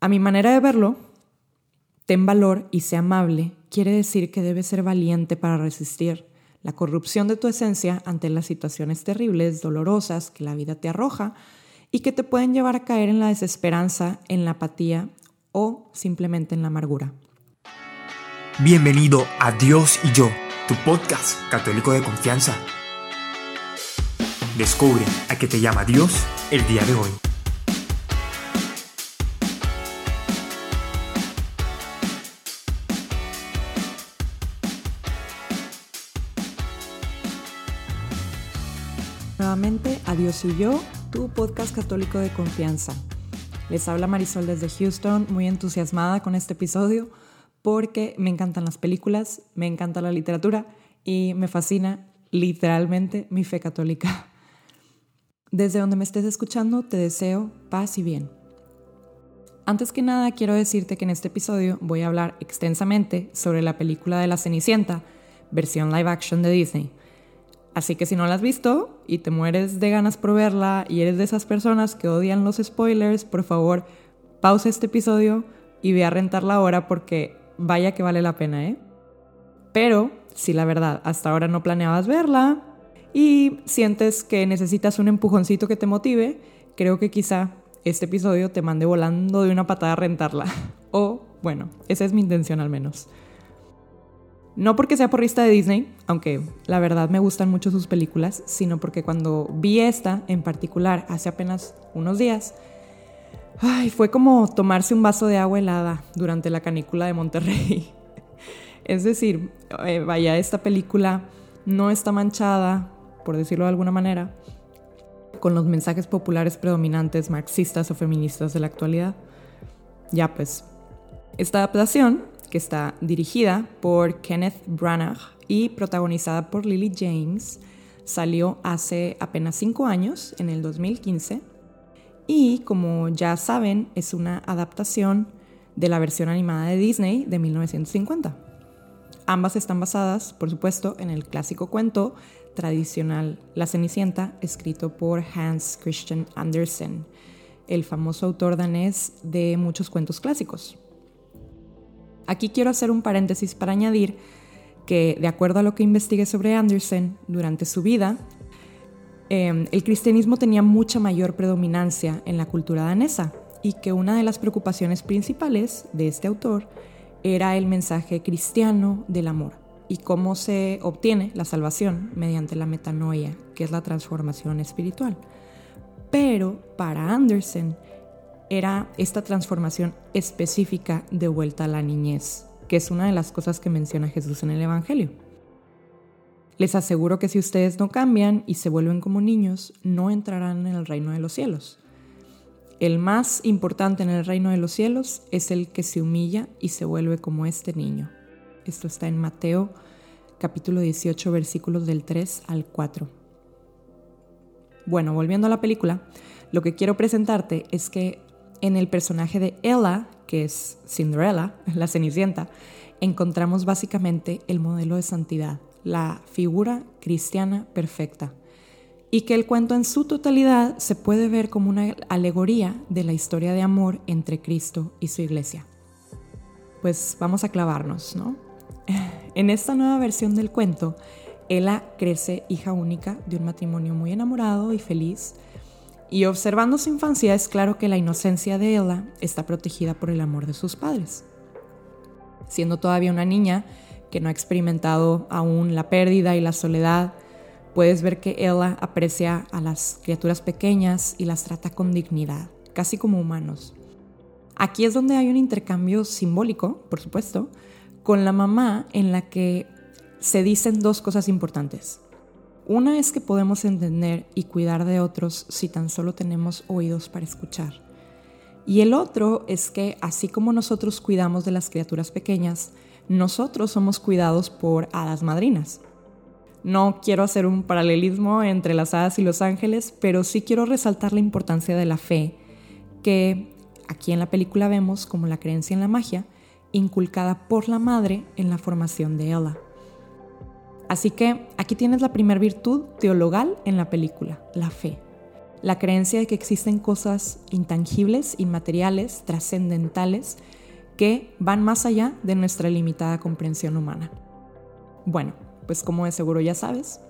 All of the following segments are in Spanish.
A mi manera de verlo, ten valor y sé amable quiere decir que debes ser valiente para resistir la corrupción de tu esencia ante las situaciones terribles, dolorosas que la vida te arroja y que te pueden llevar a caer en la desesperanza, en la apatía o simplemente en la amargura. Bienvenido a Dios y yo, tu podcast católico de confianza. Descubre a qué te llama Dios el día de hoy. Adiós y yo, tu podcast católico de confianza. Les habla Marisol desde Houston, muy entusiasmada con este episodio porque me encantan las películas, me encanta la literatura y me fascina literalmente mi fe católica. Desde donde me estés escuchando, te deseo paz y bien. Antes que nada, quiero decirte que en este episodio voy a hablar extensamente sobre la película de La Cenicienta, versión live action de Disney. Así que si no la has visto y te mueres de ganas por verla y eres de esas personas que odian los spoilers, por favor, pausa este episodio y ve a rentarla ahora porque vaya que vale la pena, ¿eh? Pero si la verdad hasta ahora no planeabas verla y sientes que necesitas un empujoncito que te motive, creo que quizá este episodio te mande volando de una patada a rentarla. O bueno, esa es mi intención al menos. No porque sea porrista de Disney, aunque la verdad me gustan mucho sus películas, sino porque cuando vi esta en particular hace apenas unos días, ay, fue como tomarse un vaso de agua helada durante la canícula de Monterrey. Es decir, eh, vaya, esta película no está manchada, por decirlo de alguna manera, con los mensajes populares predominantes marxistas o feministas de la actualidad. Ya pues, esta adaptación que está dirigida por Kenneth Branagh y protagonizada por Lily James, salió hace apenas cinco años, en el 2015, y como ya saben, es una adaptación de la versión animada de Disney de 1950. Ambas están basadas, por supuesto, en el clásico cuento tradicional La Cenicienta, escrito por Hans Christian Andersen, el famoso autor danés de muchos cuentos clásicos. Aquí quiero hacer un paréntesis para añadir que, de acuerdo a lo que investigué sobre Andersen durante su vida, em, el cristianismo tenía mucha mayor predominancia en la cultura danesa y que una de las preocupaciones principales de este autor era el mensaje cristiano del amor y cómo se obtiene la salvación mediante la metanoia, que es la transformación espiritual. Pero para Andersen, era esta transformación específica de vuelta a la niñez, que es una de las cosas que menciona Jesús en el Evangelio. Les aseguro que si ustedes no cambian y se vuelven como niños, no entrarán en el reino de los cielos. El más importante en el reino de los cielos es el que se humilla y se vuelve como este niño. Esto está en Mateo capítulo 18 versículos del 3 al 4. Bueno, volviendo a la película, lo que quiero presentarte es que en el personaje de Ella, que es Cinderella, la Cenicienta, encontramos básicamente el modelo de santidad, la figura cristiana perfecta, y que el cuento en su totalidad se puede ver como una alegoría de la historia de amor entre Cristo y su iglesia. Pues vamos a clavarnos, ¿no? En esta nueva versión del cuento, Ella crece hija única de un matrimonio muy enamorado y feliz, y observando su infancia es claro que la inocencia de Ella está protegida por el amor de sus padres. Siendo todavía una niña que no ha experimentado aún la pérdida y la soledad, puedes ver que Ella aprecia a las criaturas pequeñas y las trata con dignidad, casi como humanos. Aquí es donde hay un intercambio simbólico, por supuesto, con la mamá en la que se dicen dos cosas importantes. Una es que podemos entender y cuidar de otros si tan solo tenemos oídos para escuchar. Y el otro es que así como nosotros cuidamos de las criaturas pequeñas, nosotros somos cuidados por hadas madrinas. No quiero hacer un paralelismo entre las hadas y los ángeles, pero sí quiero resaltar la importancia de la fe, que aquí en la película vemos como la creencia en la magia, inculcada por la madre en la formación de Ella. Así que aquí tienes la primera virtud teologal en la película, la fe. la creencia de que existen cosas intangibles, inmateriales, trascendentales, que van más allá de nuestra limitada comprensión humana. Bueno, pues como de seguro ya sabes,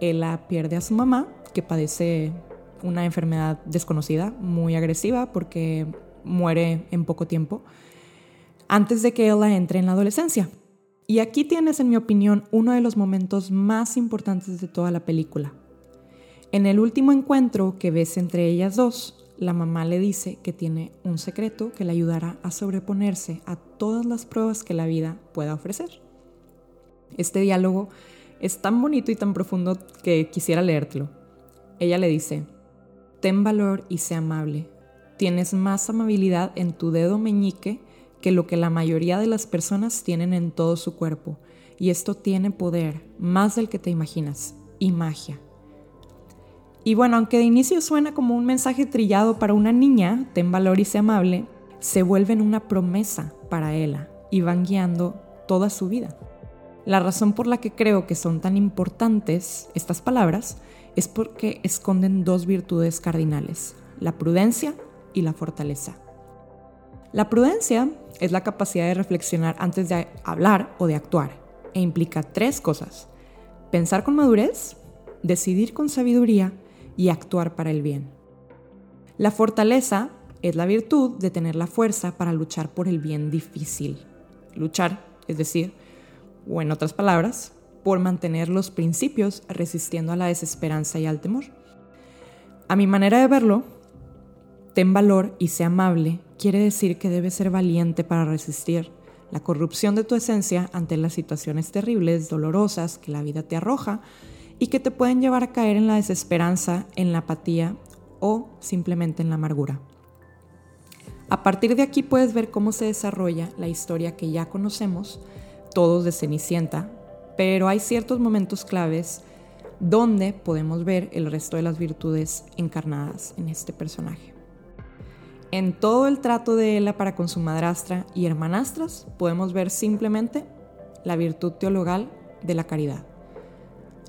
Ella pierde a su mamá, que padece una enfermedad desconocida, muy agresiva, porque muere en poco tiempo, antes de que Ella entre en la adolescencia. Y aquí tienes, en mi opinión, uno de los momentos más importantes de toda la película. En el último encuentro que ves entre ellas dos, la mamá le dice que tiene un secreto que le ayudará a sobreponerse a todas las pruebas que la vida pueda ofrecer. Este diálogo es tan bonito y tan profundo que quisiera leértelo. Ella le dice, ten valor y sé amable. Tienes más amabilidad en tu dedo meñique que lo que la mayoría de las personas tienen en todo su cuerpo. Y esto tiene poder, más del que te imaginas, y magia. Y bueno, aunque de inicio suena como un mensaje trillado para una niña, ten valor y sé amable, se vuelven una promesa para ella y van guiando toda su vida. La razón por la que creo que son tan importantes estas palabras es porque esconden dos virtudes cardinales, la prudencia y la fortaleza. La prudencia es la capacidad de reflexionar antes de hablar o de actuar e implica tres cosas. Pensar con madurez, decidir con sabiduría y actuar para el bien. La fortaleza es la virtud de tener la fuerza para luchar por el bien difícil. Luchar, es decir, o en otras palabras, por mantener los principios resistiendo a la desesperanza y al temor. A mi manera de verlo, ten valor y sé amable quiere decir que debes ser valiente para resistir la corrupción de tu esencia ante las situaciones terribles, dolorosas que la vida te arroja y que te pueden llevar a caer en la desesperanza, en la apatía o simplemente en la amargura. A partir de aquí puedes ver cómo se desarrolla la historia que ya conocemos, todos de Cenicienta, pero hay ciertos momentos claves donde podemos ver el resto de las virtudes encarnadas en este personaje. En todo el trato de Ella para con su madrastra y hermanastras podemos ver simplemente la virtud teologal de la caridad.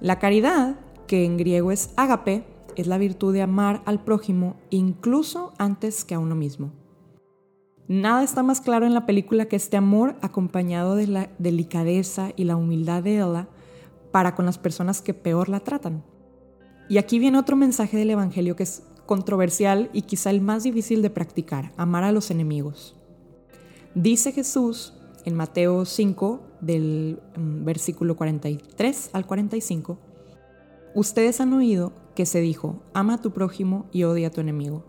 La caridad, que en griego es ágape, es la virtud de amar al prójimo incluso antes que a uno mismo. Nada está más claro en la película que este amor acompañado de la delicadeza y la humildad de Ella para con las personas que peor la tratan. Y aquí viene otro mensaje del Evangelio que es controversial y quizá el más difícil de practicar, amar a los enemigos. Dice Jesús en Mateo 5, del mm, versículo 43 al 45, Ustedes han oído que se dijo, ama a tu prójimo y odia a tu enemigo.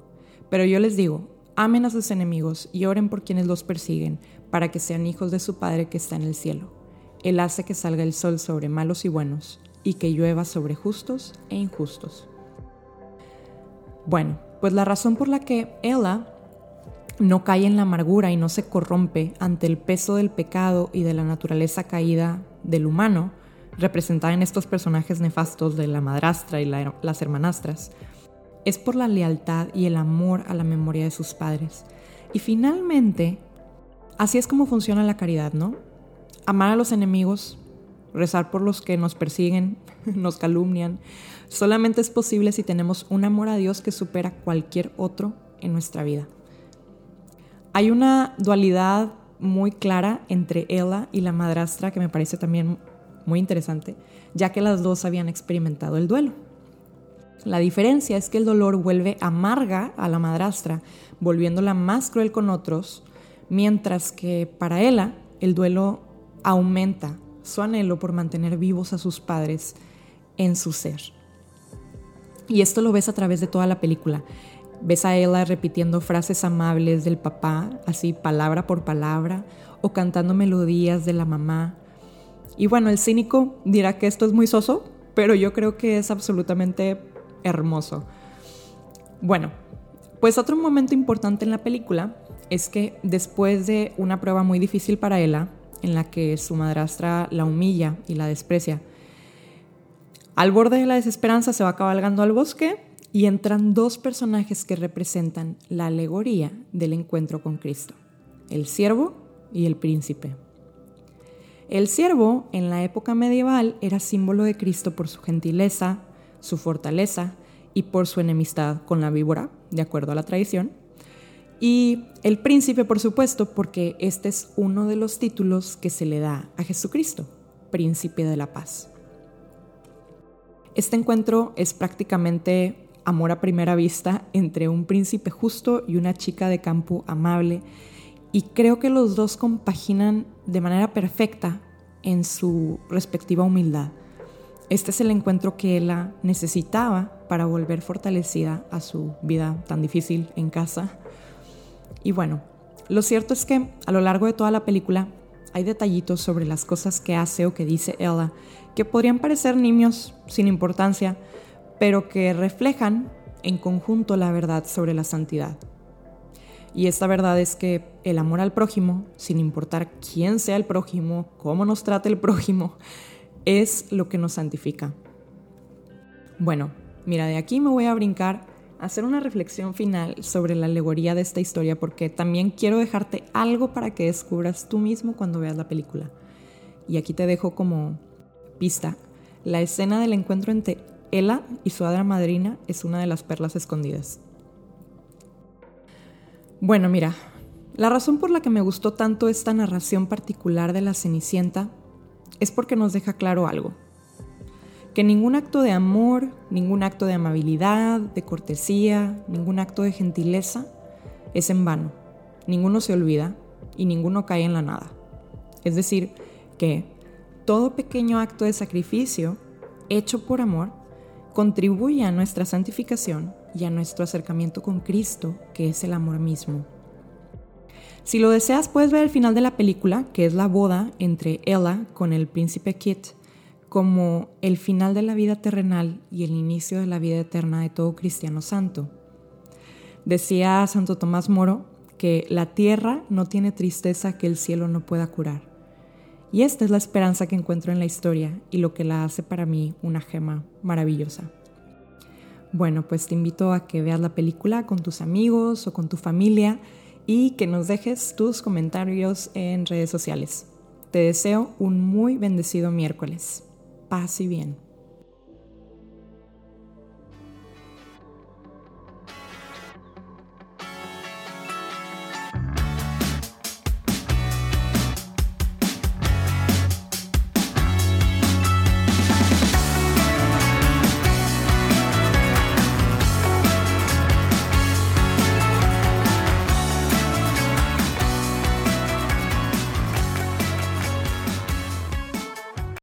Pero yo les digo, amen a sus enemigos y oren por quienes los persiguen, para que sean hijos de su Padre que está en el cielo. Él hace que salga el sol sobre malos y buenos, y que llueva sobre justos e injustos. Bueno, pues la razón por la que Ella no cae en la amargura y no se corrompe ante el peso del pecado y de la naturaleza caída del humano, representada en estos personajes nefastos de la madrastra y las hermanastras, es por la lealtad y el amor a la memoria de sus padres. Y finalmente, así es como funciona la caridad, ¿no? Amar a los enemigos, rezar por los que nos persiguen, nos calumnian, solamente es posible si tenemos un amor a Dios que supera cualquier otro en nuestra vida. Hay una dualidad muy clara entre Ella y la madrastra que me parece también muy interesante, ya que las dos habían experimentado el duelo. La diferencia es que el dolor vuelve amarga a la madrastra, volviéndola más cruel con otros, mientras que para Ella el duelo aumenta su anhelo por mantener vivos a sus padres en su ser. Y esto lo ves a través de toda la película. Ves a Ella repitiendo frases amables del papá, así palabra por palabra, o cantando melodías de la mamá. Y bueno, el cínico dirá que esto es muy soso, pero yo creo que es absolutamente hermoso. Bueno, pues otro momento importante en la película es que después de una prueba muy difícil para Ella, en la que su madrastra la humilla y la desprecia, al borde de la desesperanza se va cabalgando al bosque y entran dos personajes que representan la alegoría del encuentro con Cristo, el siervo y el príncipe. El siervo en la época medieval era símbolo de Cristo por su gentileza, su fortaleza y por su enemistad con la víbora, de acuerdo a la tradición. Y el príncipe, por supuesto, porque este es uno de los títulos que se le da a Jesucristo, príncipe de la paz. Este encuentro es prácticamente amor a primera vista entre un príncipe justo y una chica de campo amable, y creo que los dos compaginan de manera perfecta en su respectiva humildad. Este es el encuentro que ella necesitaba para volver fortalecida a su vida tan difícil en casa y bueno, lo cierto es que a lo largo de toda la película hay detallitos sobre las cosas que hace o que dice Ella que podrían parecer niños sin importancia, pero que reflejan en conjunto la verdad sobre la santidad. Y esta verdad es que el amor al prójimo, sin importar quién sea el prójimo, cómo nos trate el prójimo, es lo que nos santifica. Bueno, mira, de aquí me voy a brincar hacer una reflexión final sobre la alegoría de esta historia porque también quiero dejarte algo para que descubras tú mismo cuando veas la película. Y aquí te dejo como pista. La escena del encuentro entre Ella y su hada madrina es una de las perlas escondidas. Bueno, mira, la razón por la que me gustó tanto esta narración particular de la Cenicienta es porque nos deja claro algo que ningún acto de amor, ningún acto de amabilidad, de cortesía, ningún acto de gentileza es en vano. Ninguno se olvida y ninguno cae en la nada. Es decir, que todo pequeño acto de sacrificio hecho por amor contribuye a nuestra santificación y a nuestro acercamiento con Cristo, que es el amor mismo. Si lo deseas, puedes ver el final de la película, que es la boda entre Ella con el príncipe Kit como el final de la vida terrenal y el inicio de la vida eterna de todo cristiano santo. Decía Santo Tomás Moro que la tierra no tiene tristeza que el cielo no pueda curar. Y esta es la esperanza que encuentro en la historia y lo que la hace para mí una gema maravillosa. Bueno, pues te invito a que veas la película con tus amigos o con tu familia y que nos dejes tus comentarios en redes sociales. Te deseo un muy bendecido miércoles paz bien.